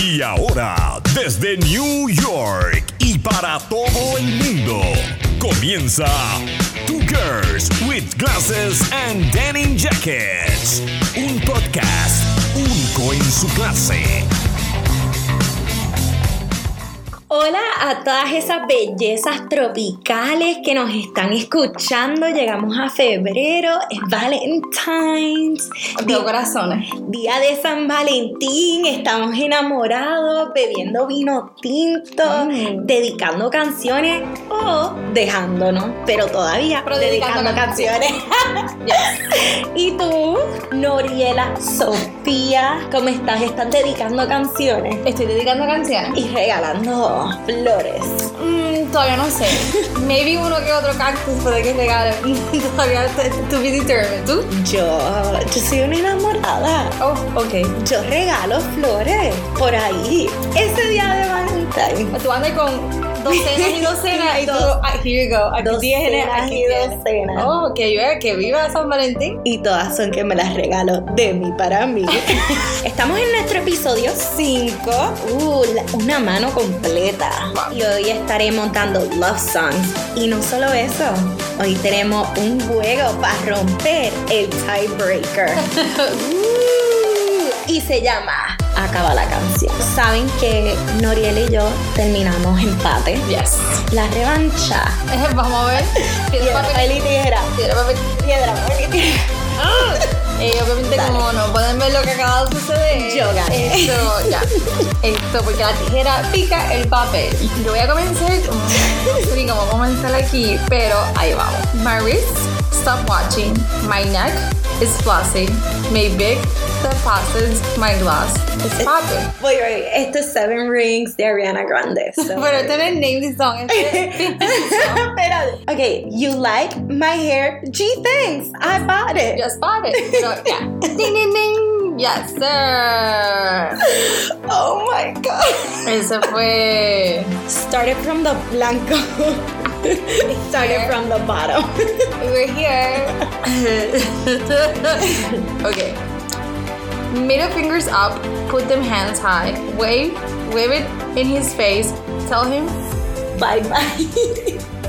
Y ahora, desde New York y para todo el mundo, comienza Two Girls with Glasses and Denim Jackets, un podcast único en su clase. Hola a todas esas bellezas tropicales que nos están escuchando. Llegamos a febrero, es Valentine's. Veo corazones. Día de San Valentín, estamos enamorados, bebiendo vino tinto, Mm. dedicando canciones o dejándonos, pero todavía Pero dedicando, dedicando canciones. ¿Y tú, Noriela Sofía, cómo estás? ¿Estás dedicando canciones? Estoy dedicando canciones. y regalando flores. Mm, todavía no sé. Maybe uno que otro cactus puede que regale. todavía to be determined. ¿Tú? Yo, yo soy una enamorada. Oh, ok. Yo regalo flores por ahí. Ese día de Valentine. Tú andas con docenas y docenas y tú. Dos- here you go. Aquí tienes, aquí y docenas. Oh, que viva, que viva San Valentín. Y todas son que me las regalo de mí para mí. Estamos en nuestro episodio 5. Uh, una mano completa. Wow. Y hoy estaré montando love songs. Y no solo eso, hoy tenemos un juego para romper el tiebreaker. Uh, y se llama Acaba la canción. Saben que Noriel y yo terminamos empate. Yes. La revancha. Vamos a ver. Piedra, papel. y tijera. Piedra, papel. Piedra, papel y tijera. Eh, obviamente Dale. como no pueden ver lo que acaba de suceder Yo gané. Esto, ya Esto, porque la tijera pica el papel Yo voy a comenzar No sé ni cómo comenzar aquí Pero ahí vamos My wrist, stop watching My neck is flossing My big that passes My glass is popping Wait, wait, it's the Seven Rings de Ariana Grande. so- Pero es name the song. Okay, you like my hair? Gee, thanks. I bought it. Just bought it Pero ya Ding ding ding Yes sir Oh my god. Ese fue Started from the blanco. Started from the bottom. We're here. okay. Middle fingers up, put them hands high, wave, wave it in his face, tell him bye bye.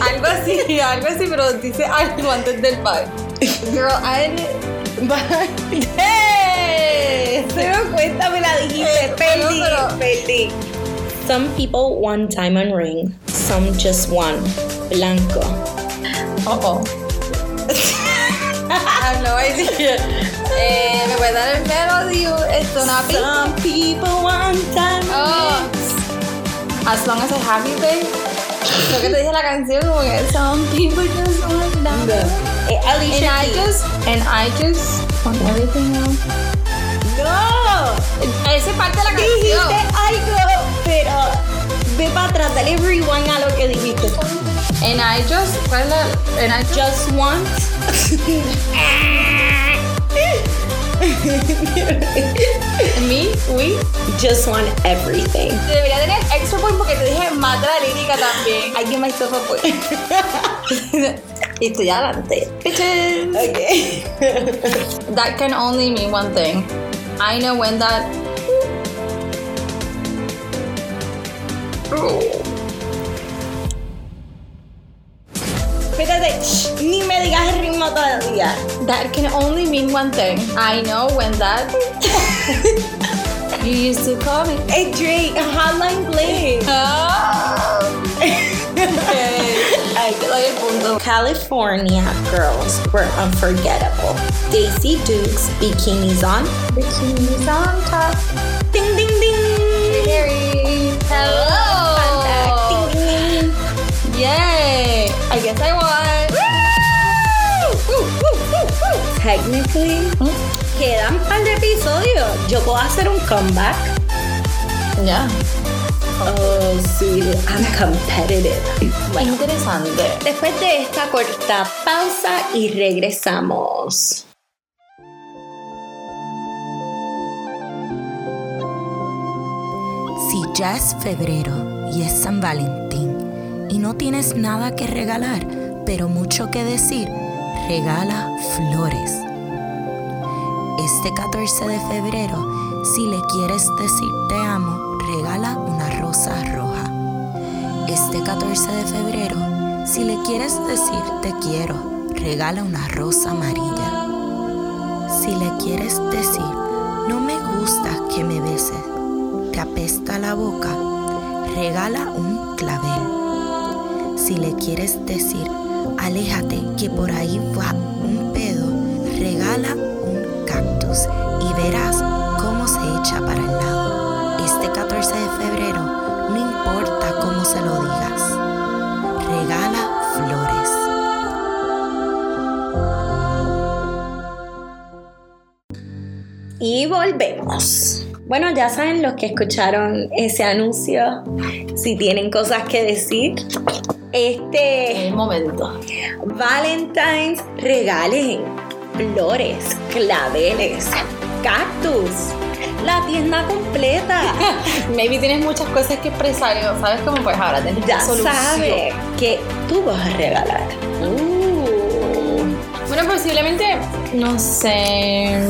Algo así, algo así, pero dice algo antes del bye. Girl, I Bye. Hey! Se me cuenta, me la dijiste. Perdí, pero- perdí. Some people want diamond ring. Some just want blanco. Uh oh. I have no idea. Eh, ¿Me puedes dar el melody? Una pista. Some people want diamond Oh. As long as I have you, babe. Lo que te dije la canción, como que some people just want that. Eh, And Alicia I just, and I just want everything else. No. Esa es parte de la Dijiste canción. algo, pero ve para atrás, dale rewind a lo que dijiste. And I just, ¿cuál es la? And I just, Just me, we. Just want everything. Debería tener extra point porque te dije de la lírica también. I give myself a point. y estoy adelante. Bitches. Okay. That can only mean one thing. I know when that. Espérate, shh, ni me digas el ritmo todavía. That can only mean one thing. I know when that. you used to call me. Hey Drake, Hotline Bling. Ah. okay. Ay, Te doy el punto. California girls were unforgettable. Daisy Dukes, bikinis on. Bikinis on top. Ding ding ding. Quedan un par de episodios. Yo puedo hacer un comeback. Ya. Oh, sí, I'm competitive. Bueno, Interesante. después de esta corta pausa y regresamos. Si ya es febrero y es San Valentín y no tienes nada que regalar, pero mucho que decir, regala flores. Este 14 de febrero Si le quieres decir te amo, regala una rosa roja. Este 14 de febrero, si le quieres decir te quiero, regala una rosa amarilla. Si le quieres decir no me gusta que me beses, te apesta la boca, regala un clavel. Si le quieres decir aléjate que por ahí va un pedo, regala y verás cómo se echa para el lado. Este 14 de febrero, no importa cómo se lo digas, regala flores. Y volvemos. Bueno, ya saben los que escucharon ese anuncio, si tienen cosas que decir. Este El momento. Valentine's regalen flores, claveles, cactus, la tienda completa. Maybe tienes muchas cosas que expresar sabes cómo pues ahora tienes Ya sabes que tú vas a regalar. Uh, Bueno, posiblemente, no sé.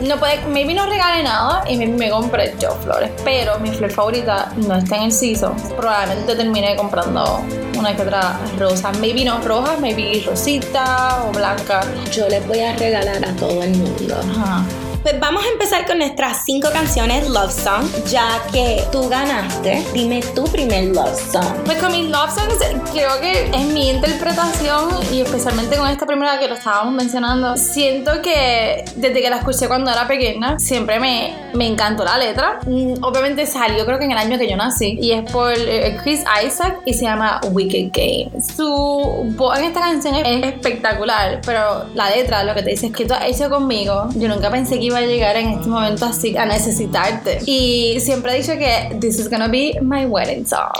No puede, maybe no regale nada y maybe me compre yo flores. Pero mi flor favorita no está en el season. Probablemente termine comprando una que otra rosa. Maybe no roja, maybe rosita o blanca. yo les voy a regalar a todo el mundo. Ajá. Pues vamos a empezar con nuestras cinco canciones Love Song, ya que tú ganaste. Dime tu primer Love Song. Pues con mis love songs creo que es mi interpretación y especialmente con esta primera que lo estábamos mencionando, siento que desde que la escuché cuando era pequeña siempre me, me encantó la letra. Mm, Obviamente salió creo que en el año que yo nací y es por eh, Chris Isaac y se llama Wicked Game. Su voz en esta canción es espectacular, pero la letra lo que te dice es que tú has hecho conmigo. Yo nunca pensé que iba a llegar en este momento así a necesitarte. Y siempre he dicho que this is gonna be my wedding song.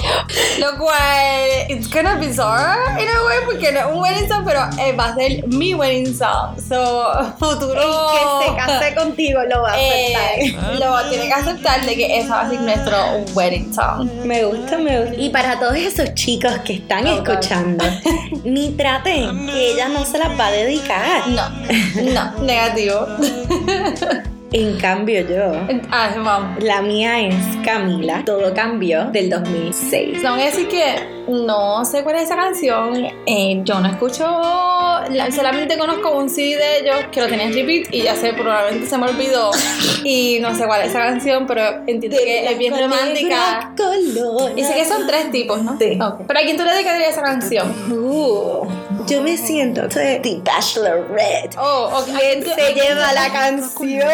Lo cual, it's kind of bizarre in a way, porque no es un wedding song, pero eh, va a ser mi wedding song. So, futuro. El que se case contigo lo va a aceptar. eh, lo tiene que aceptar de que esa va a ser nuestro wedding song. Me gusta, me gusta. Y para todos esos chicos que están Oh, God. escuchando, ni traten que ella no se las va a dedicar. No, no, negativo. En cambio, yo, Ah, vamos. la mía es Camila. Todo cambió del 2006. Tengo que decir que no sé cuál es esa canción. eh, yo no escucho. la- solamente conozco un CD de ellos que lo tenía en repeat y ya sé, probablemente se me olvidó. Y no sé cuál es esa canción, pero entiendo que es bien romántica. Y sé que son tres tipos, ¿no? Sí. Ok. Pero a quién tú le dedicarías esa canción? Uh, yo me siento The Bachelorette. Oh, ok. ¿A ¿Quién se a lleva la ¿A quién canción?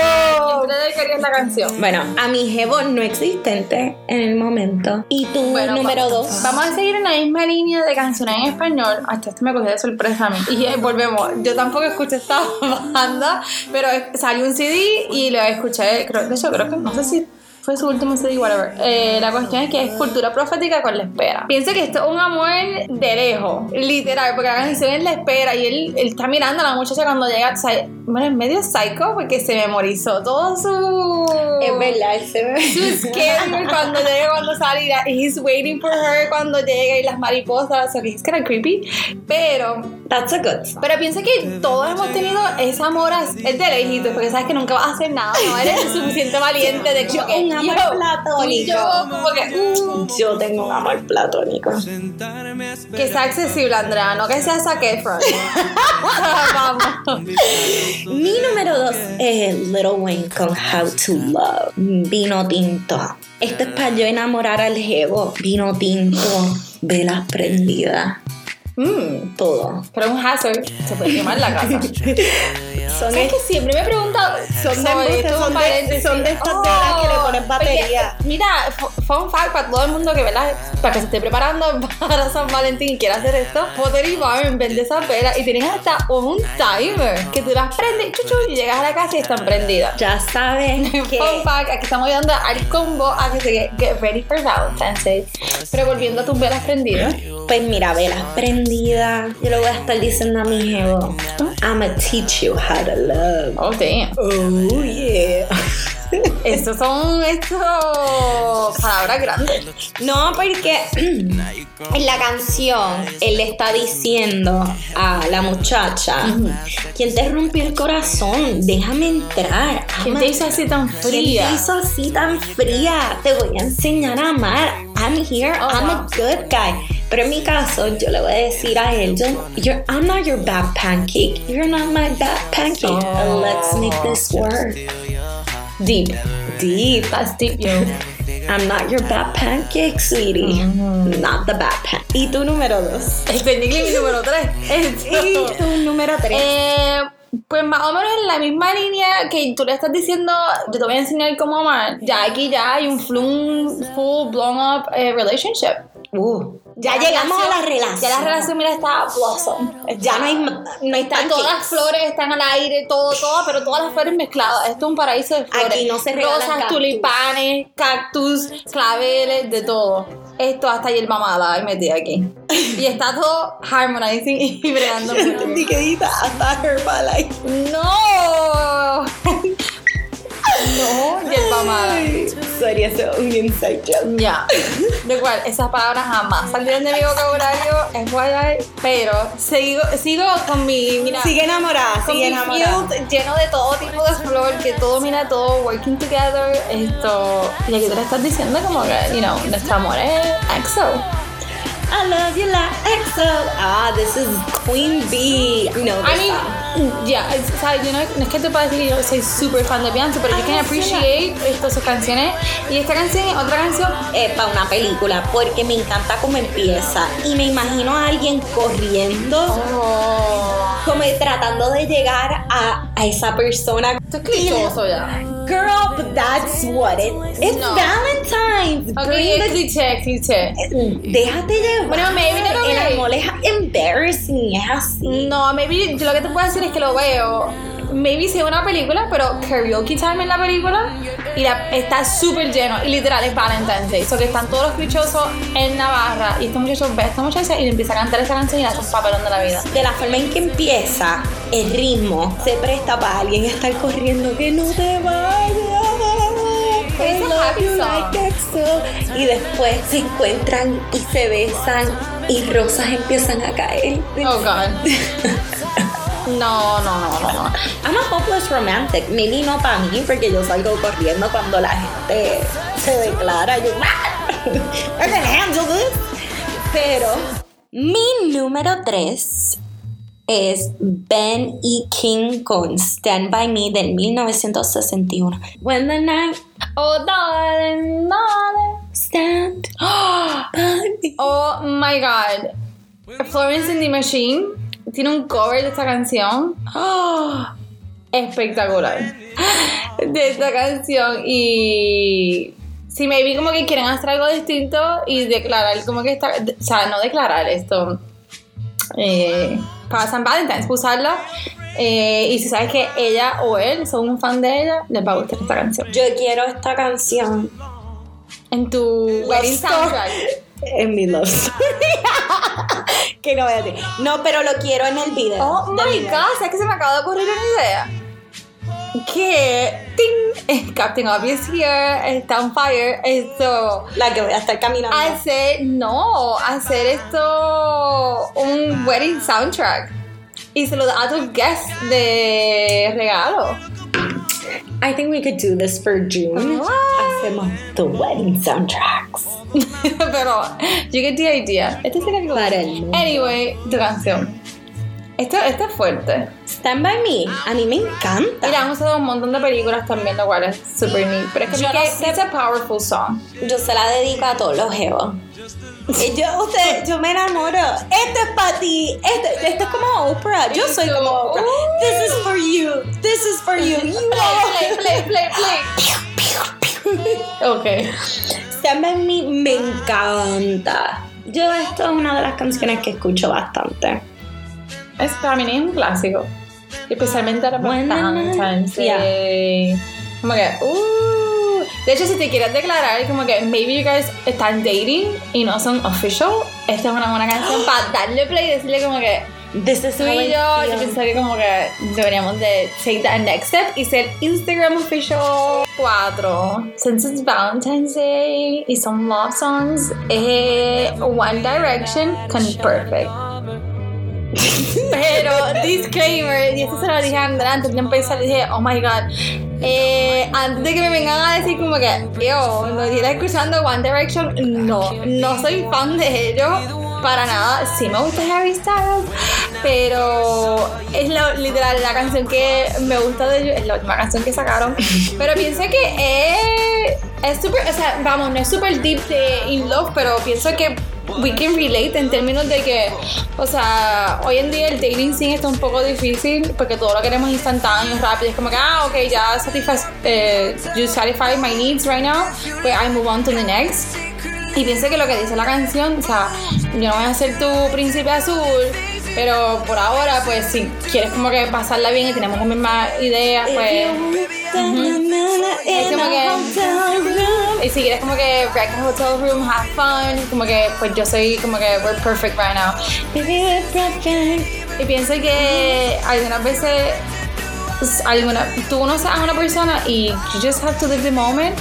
tú le dedicarías la canción? Bueno, a mi jevo no existente en el momento. Y tu Bueno, número dos. Vamos a seguir en la misma línea de canciones en español. Hasta esto me cogió de sorpresa a mí. Y eh, volvemos. Yo tampoco escuché esta banda, pero salió un CD y lo escuché. Creo, de hecho, creo que no sé si fue su último CD, whatever. Eh, la cuestión es que es cultura profética con la espera. Piensa que esto es un amor de lejos, literal, porque la canción es la espera y él, él está mirando a la muchacha cuando llega. O sea, bueno, es medio psycho porque se memorizó todo su. Es verdad, él se. Su schedule cuando llega, cuando sale, y he's waiting for her cuando llega y las mariposas, so que es kind of creepy, pero, That's a good song. pero piensa que todos hemos tenido ese amor, de lejitos, porque sabes que nunca vas a hacer nada, no eres el suficiente valiente de como que, un amor yo, platónico. y yo, como que, Yo tengo un amor platónico. que sea accesible, Andrea, no que sea Zac Efron. Vamos. Mi número dos es Little Wayne con How to Love. Vino tinto. Esto es para yo enamorar al jevo. Vino tinto, velas prendidas. Mm, Todo. pero un hazard, se puede quemar la casa. Son ¿Sabes que siempre me he preguntado Son de son de- son de estas velas que le ponen batería. porque, mira, fu- fun fact para todo el mundo que, ¿verdad? Para que se esté preparando para San Valentín y quiera hacer esto, Pottery Barn vende esas velas y tienen hasta un timer que tú las prendes chuchu, y llegas a la casa y están prendidas. Ya saben que Fun fact, aquí estamos ayudando al combo a que se get, get ready for Valentine's Day. Pero volviendo a tus velas prendidas. Pues mira, velas prendidas. Yo le voy a estar diciendo a mi jevo. I'ma teach you how to love. Oh, damn. Oh, yeah. Estos son estos palabras grandes. No, porque en la canción él le está diciendo a la muchacha, ¿quién te rompió el corazón? Déjame entrar. ¿Quién te hizo así tan ¿Quién te fría? hizo así tan fría? Te voy a enseñar a amar. I'm here, Oh, I'm a good guy. Pero en mi caso, yo le voy a decir a él, yo, you're- I'm not your bad pancake. You're not my bad pancake. Oh. Let's make this work. Deep. Deep. That's deep, yo. I'm not your bad pancake, sweetie. Mm. Not the bad pancake. ¿Y tu número dos? Este Nicky mi número 3. Y tu número tres. Eh, pues más o menos en la misma línea que tú le estás diciendo, yo te voy a enseñar cómo amar. Ya aquí ya hay un full, full blown up eh, relationship. Uh, ya llegamos a la relación- relación. Ya la relación, mira, está blossom. Ya no hay, no hay Están todas las flores, están al aire, todo, todo, pero todas las flores mezcladas. Esto es un paraíso de flores. Aquí no se Rosas, cactus. tulipanes, cactus, claveles, de todo. Esto hasta hierba mala hay metida aquí. Y está todo harmonizing y bregando. Tiquedita hasta Herbalife. ¡No! No, hierba mala. Ay, Sorry, eso es un inside joke. Ya. De cual, esas palabras jamás salieron de mi vocabulario, FYI, pero sigo, sigo con mi, mira, Sigue enamorada, sigue enamorada. lleno de todo tipo de flor, que todo, mira, todo working together, esto, y aquí te lo estás diciendo como que, you know, nuestro amor es EXO. I love you like EXO. Ah, this is Queen Bee. No, I mean, ya, es- o sea, yo no, no es que te pueda decir que yo soy súper fan de Beyoncé, pero yo Ah, can appreciate esto, sus canciones, y esta canción es otra canción para una película porque me encanta cómo empieza y me imagino a alguien corriendo Oh. como tratando de llegar a, a esa persona Esto es clichoso ya. Girl but that's what it it's No. Valentine's Ok, Bring cliché, cliché. déjate llevar Bueno, maybe no lo el amor es embarrassing es así No, maybe lo que te puedo decir es que lo veo. Maybe sea una película, pero karaoke time en la película y la, está súper lleno. Y literal es Valentine's Day. So que están todos los clichosos en Navarra y este muchacho ve a esta muchacha y le empieza a cantar esa canción y le hace un papelón de la vida. de la forma en que empieza el ritmo se presta para alguien estar corriendo que no te vayas I love you like EXO. y después se encuentran y se besan y rosas empiezan a caer Oh, God. No, no, no, no, no. I'm a hopeless romantic maybe no para mí porque yo salgo corriendo cuando la gente se declara yo I can handle this pero mi número 3 es Ben E. King con Stand By Me del 1961. When the night Oh, darling, darling. stand by me. Oh my god. Florence and the Machine tiene un cover de esta canción. ¡Oh! espectacular. De esta canción. Y. Si maybe como que quieren hacer algo distinto y declarar como que está. O sea, no declarar esto. eh, para San Valentine's, usarla. eh, y si sabes que ella o él son un fan de ella, les va a gustar esta canción. Yo quiero esta canción En tu wedding soundtrack. en mi love story. que no voy a decir. No, pero lo quiero en el video. Oh my god, ¿sabes que se me acaba de ocurrir una idea? Que ting, Captain Obvious here está on fire. Esto La que voy a estar caminando. hacer no, hacer esto un wedding soundtrack y se lo da a tus guests de regalo. I think we could do this for June. What? Hacemos the wedding soundtracks. Pero you get the idea. Este. Para el mundo. Anyway, tu canción. Esto, esto es fuerte. Stand by me. A mí me encanta. Mira, han usado un montón de películas también, lo cual es super neat. Pero es que, Yo que no sé- it's a powerful song. Yo se la dedico a todos los jevos. Y Yo, usted, yo me enamoro. Esto es para ti. Esto, esto es como Oprah. Yo soy como Oprah. This is for you. This is for you. You Play, play, play, play, play. Ok. Stand by me me encanta. Yo esto es una de las canciones que escucho bastante. Es para mí es un clásico. Especialmente When the Valentine's Day. Como que, uh. De hecho, si te quieres declarar, como que maybe you guys están dating y no son official, esta es una buena canción para darle play y decirle como que This is Tú y yo, yo pienso que como que deberíamos de take that next step y ser Instagram official 4. Since it's Valentine's Day y son love songs, es One Direction con Perfect. Pero, disclaimer, y esto se lo dije a Andrea antes de empezar, dije, oh my god. Eh, antes de que me vengan a decir como que yo no estoy escuchando One Direction, no, no soy fan de ellos para nada. Sí me gusta Harry Styles, pero es literal la canción que me gusta de ellos, es la última canción que sacaron. Pero pienso que es, es súper, o sea, vamos, no es súper deep de In Love, pero pienso que we can relate en términos de que, o sea, hoy en día el dating scene está un poco difícil porque todo lo queremos instantáneo, rápido. Es como que, ah, ok, ya satisfaz, eh, you satisfy my needs right now, pues I move on to the next. Y pienso que lo que dice la canción, o sea, yo no voy a ser tu príncipe azul, pero por ahora, pues si quieres como que pasarla bien y tenemos la misma idea, pues. Es como que- Y si quieres como que a hotel room, have fun, como que pues yo soy como que we're perfect right now. Y pienso que algunas veces pues, alguna, tú conoces a una persona y you just have to live the moment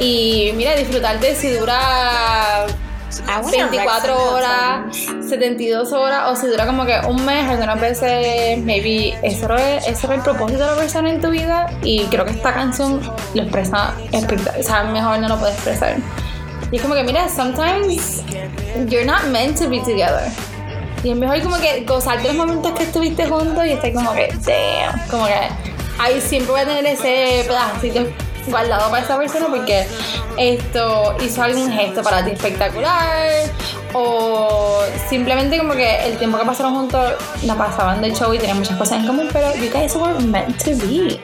y mira disfrutar de si dura I wanna 24 wreck some horas, 72 horas o si dura como que un mes, algunas veces maybe eso era, eso era el propósito de la persona en tu vida y creo que esta canción lo expresa, o sea, mejor no lo puede expresar. Y es como que mira, sometimes you're not meant to be together. Y es mejor como que gozar de los momentos que estuviste juntos y estar como que, damn, como que ahí siempre voy a tener ese pedacito guardado para esa persona porque esto hizo algún gesto para ti espectacular o simplemente como que el tiempo que pasaron juntos la pasaban del show y tenían muchas cosas en común pero you guys were meant to be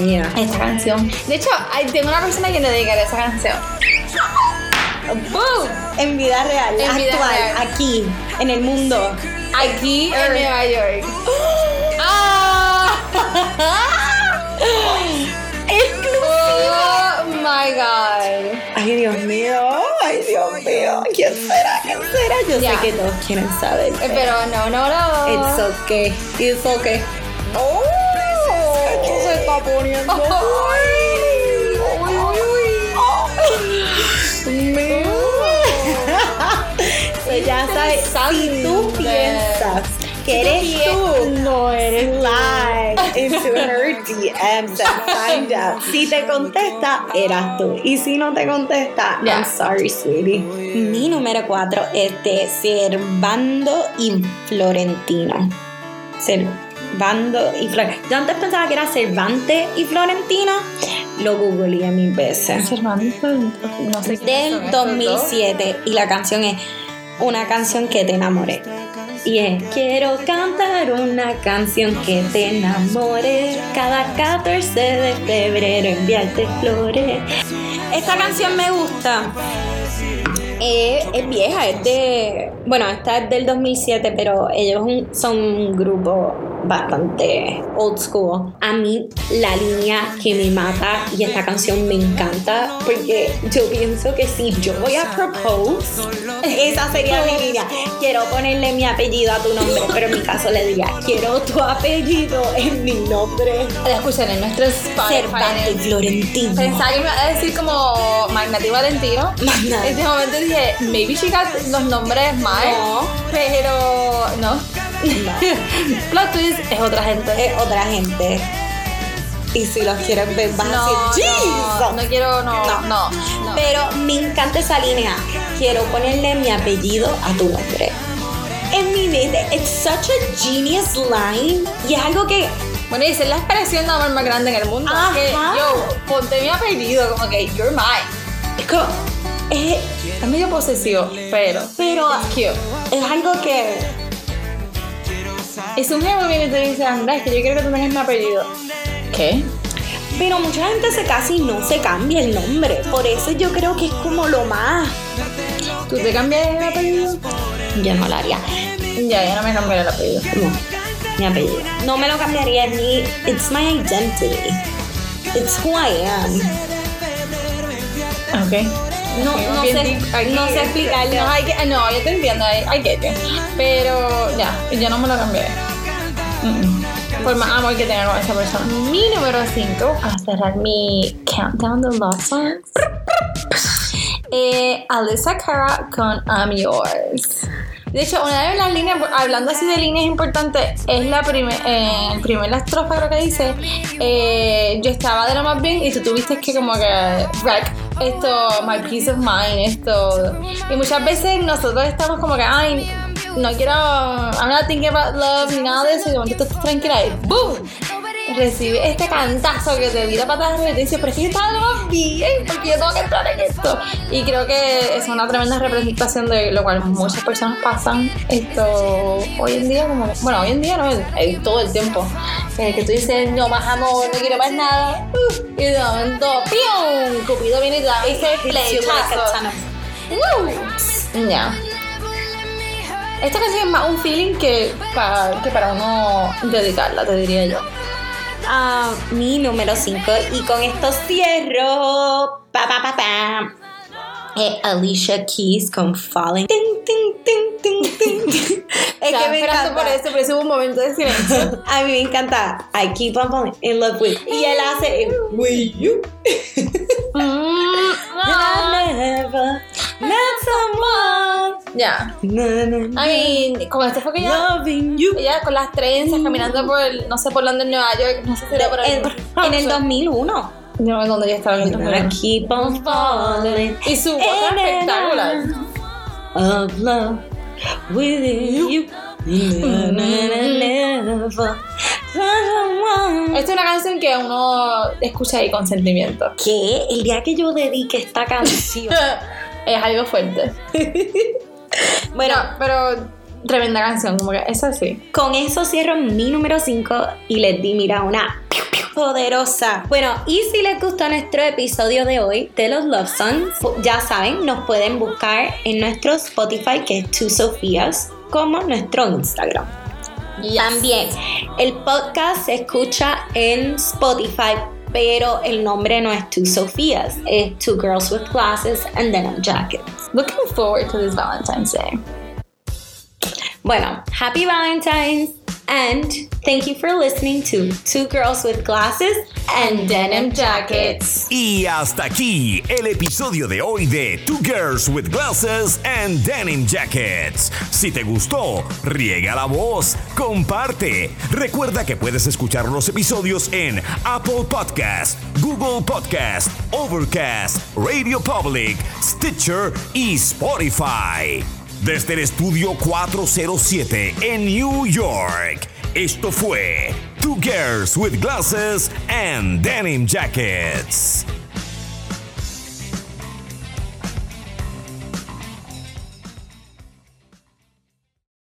Yeah. esta canción de hecho tengo una persona a quien le dedicaré esa canción ¡Boom! En vida real, En vida actual, real. aquí, en el mundo. aquí en Nueva York ¡Ah! Oh my god. Ay, Dios mío, ay, Dios mío. ¿Quién será? ¿Quién será? Yo Ya. sé que todos quieren saber. Eh, Pero no, no, no. It's okay. It's okay. Oh. ¿Qué se está poniendo? Uy, uy, uy. So, ya sabes, si tú piensas que eres tú, no eres slide into her DMs and find out. Si te contesta, eras tú. Y si no te contesta. I'm sorry, sweetie. Mi número cuatro es de Servando y Florentino. Servando y Florentino. Yo antes pensaba que era Cervantes y Florentino. Lo googleé mil veces Cervantes, no sé quiénes son del estos dos. 2007 y la canción es una canción que te enamoré. Es Quiero cantar una canción que te enamore. Cada 14 de febrero enviarte flores Esta canción me gusta. Eh, es vieja, es de... Bueno, esta es del 2007, pero ellos son un grupo bastante old school. A mí la línea que me mata y esta canción me encanta porque yo pienso que si yo voy a propose, esa sería mi línea. Quiero ponerle mi apellido a tu nombre, pero en mi caso le diría, quiero tu apellido en mi nombre. La escuchan en nuestro Spotify. Cervantes Florentino. Pensaba que me iba a decir como Magnati Valentino. Magnati. En ese momento dije, maybe she got los nombres mal. No. Pero no. Plot twist es otra gente. es otra gente. Y si los quieres ver, vas no, a decir, no, "Jesus". no quiero, no, No. no, no. Pero me encanta esa línea. Quiero ponerle mi apellido a tu nombre. En mi mente, it's such a genius line. Y es algo que Bueno, y es la expresión de amor más grande en el mundo. Ajá. Que yo, ponte mi apellido, como que you're mine. es como. Es, Es medio posesivo, pero. pero It's cute. es algo que. Es un jefe viene y te dice, Andrés, que yo quiero que tú tengas mi apellido. ¿Qué? Pero mucha gente se casa y no se cambia el nombre. Por eso yo creo que es como lo más. ¿Tú te cambias el apellido? Yo no lo haría. Ya, ya no me cambiaré el apellido. No, mi apellido. No me lo cambiaría es mi. It's my identity. It's who I am. Ok. No, no sé, no sé explicarlo. No, no, yo te entiendo, get you. Pero ya, yo no me lo cambié. Mm. Por más amor que tenga con esa persona. Mi número 5, para cerrar mi countdown de love songs, eh, Alyssa Cara con I'm Yours. De hecho, una de las líneas, hablando así de líneas importantes, es la primer, eh, el primer estrofa creo que dice, eh, yo estaba de lo más bien y tú tuviste que como que wreck esto, my peace of mind, esto. Y muchas veces nosotros estamos como que, ay, no quiero, I'm not thinking about love ni nada de eso, y de momento estás tranquila y ¡boom! Recibe este cantazo que te vira para atrás y te dice, pero es que yo estaba bien, porque yo tengo que entrar en esto. Y creo que es una tremenda representación de lo cual muchas personas pasan esto hoy en día, como, bueno, hoy en día no, es todo el tiempo. En el que tú dices, no más amor, no quiero más nada. uh, y de momento, ¡pium! Cupido viene y te a flechazo. ton of- Woo. Esta canción es más un feeling que, pa- que para uno dedicarla, te diría yo. Ah, mi número 5 y con esto cierro. Pa, pa, pa, pa. Alicia Keys con Falling. Ting, ting, ting. Es que me encanta. por eso, pero eso hubo un momento de silencio. A mí me encanta. I keep on falling in love with. Y él hace with you. Mm. I never met someone. Ya. I mean, con este fue que you. ella con las trenzas caminando por, el- no sé por dónde en Nueva York, no sé si era por ahí. En, el 2001. Yo no sé dónde ella estaba en el I 2001. keep on falling. Y su voz espectacular. Of love with you. Esta es una canción que uno escucha ahí con sentimiento. ¿Qué? El día que yo dedique esta canción. es algo fuerte. bueno, Bueno, pero tremenda canción, como que es así. con eso cierro mi número 5 y les di, mira, una poderosa. Bueno, y si les gustó nuestro episodio de hoy de los Love Songs, ya saben, nos pueden buscar en nuestro Spotify, que es Two Sofías, como nuestro Instagram. También, el podcast se escucha en Spotify, pero el nombre no es Two Sofías, es Two Girls with Glasses and Denim Jackets. Looking forward to this Valentine's Day. Bueno, happy Valentine's and thank you for listening to Two Girls with Glasses and Denim Jackets. Y hasta aquí el episodio de hoy de Two Girls with Glasses and Denim Jackets. Si te gustó, riega la voz, comparte. Recuerda que puedes escuchar los episodios en Apple Podcast, Google Podcast, Overcast, Radio Public, Stitcher y Spotify. Desde el estudio 407 en New York. Esto fue Two Girls with Glasses and Denim Jackets.